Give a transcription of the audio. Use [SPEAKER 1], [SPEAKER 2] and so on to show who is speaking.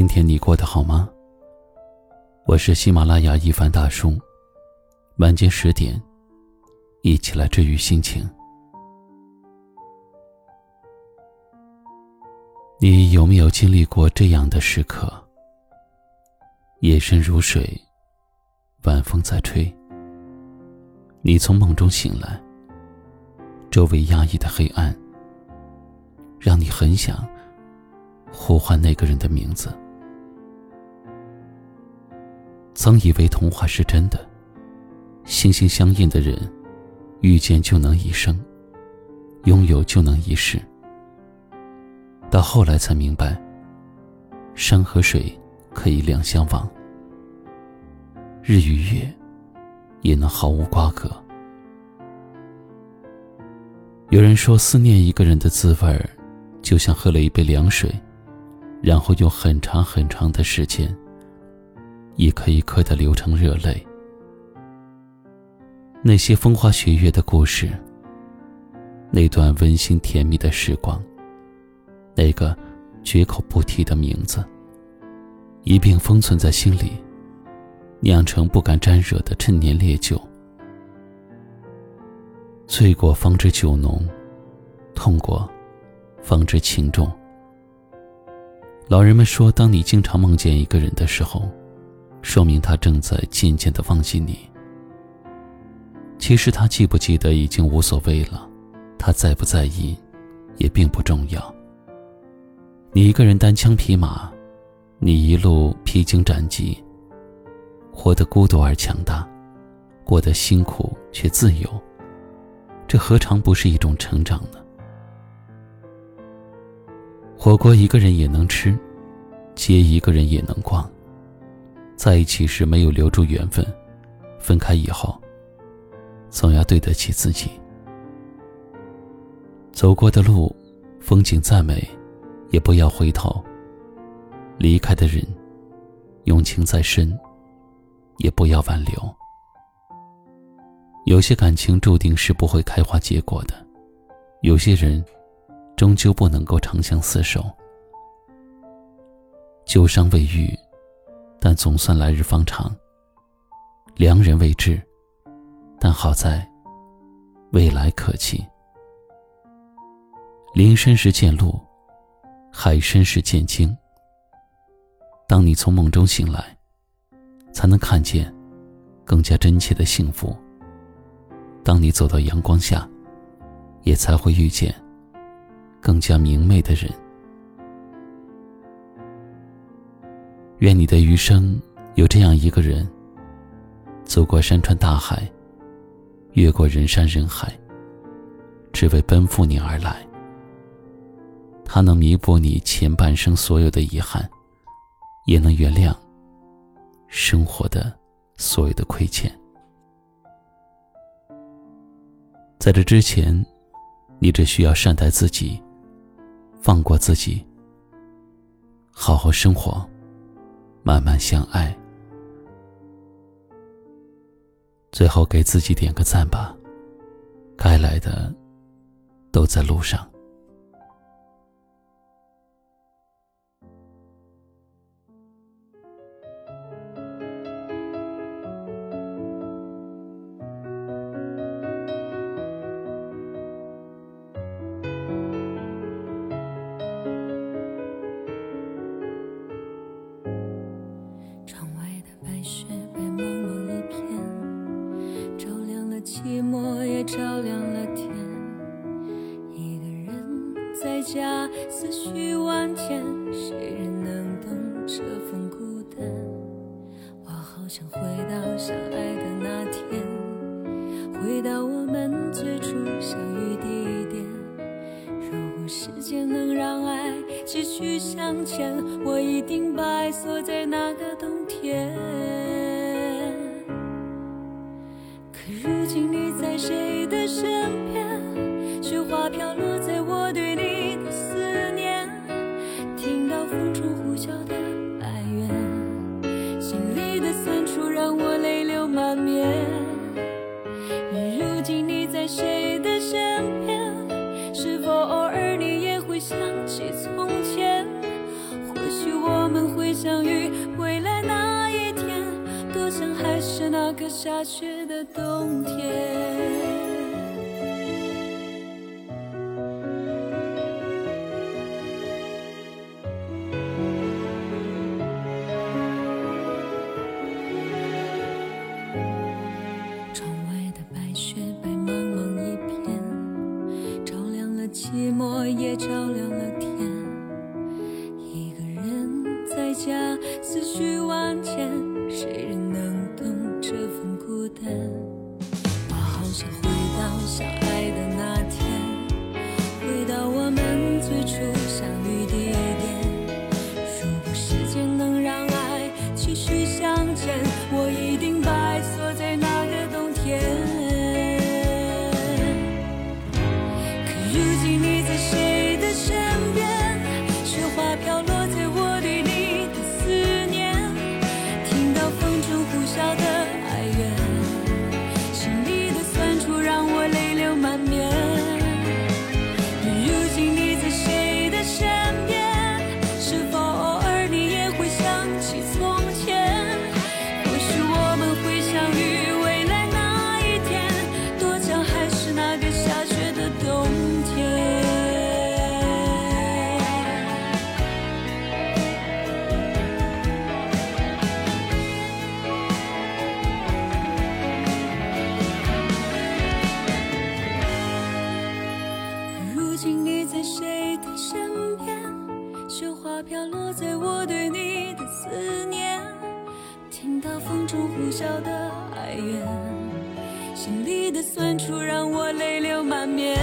[SPEAKER 1] 今天你过得好吗？我是喜马拉雅一凡大叔，晚间十点，一起来治愈心情。你有没有经历过这样的时刻？夜深如水，晚风在吹，你从梦中醒来，周围压抑的黑暗，让你很想。呼唤那个人的名字。曾以为童话是真的，心心相印的人，遇见就能一生，拥有就能一世。到后来才明白，山和水可以两相忘，日与月也能毫无瓜葛。有人说，思念一个人的滋味儿，就像喝了一杯凉水。然后用很长很长的时间，一颗一颗的流成热泪。那些风花雪月的故事，那段温馨甜蜜的时光，那个绝口不提的名字，一并封存在心里，酿成不敢沾惹的陈年烈酒。醉过方知酒浓，痛过方知情重。老人们说，当你经常梦见一个人的时候，说明他正在渐渐的忘记你。其实他记不记得已经无所谓了，他在不在意，也并不重要。你一个人单枪匹马，你一路披荆斩棘，活得孤独而强大，过得辛苦却自由，这何尝不是一种成长呢？火锅一个人也能吃，街一个人也能逛。在一起时没有留住缘分，分开以后，总要对得起自己。走过的路，风景再美，也不要回头。离开的人，用情再深，也不要挽留。有些感情注定是不会开花结果的，有些人。终究不能够长相厮守，旧伤未愈，但总算来日方长。良人未至，但好在未来可期。林深时见鹿，海深时见鲸。当你从梦中醒来，才能看见更加真切的幸福。当你走到阳光下，也才会遇见。更加明媚的人。愿你的余生有这样一个人，走过山川大海，越过人山人海，只为奔赴你而来。他能弥补你前半生所有的遗憾，也能原谅生活的所有的亏欠。在这之前，你只需要善待自己。放过自己，好好生活，慢慢相爱。最后给自己点个赞吧，该来的都在路上。
[SPEAKER 2] 思绪万千，谁人能懂这份孤单？我好想回到相爱的那天，回到我们最初相遇地点。如果时间能让爱继续向前，我一定白锁在那个冬天。可如今你在谁？偶尔你也会想起从前。或许我们会相遇未来那一天多想还是那个下雪的冬天。寂寞也照亮了天。如今你在谁的身边，雪花飘落在我对你的思念，听到风中呼啸的哀怨，心里的酸楚让我泪流满面。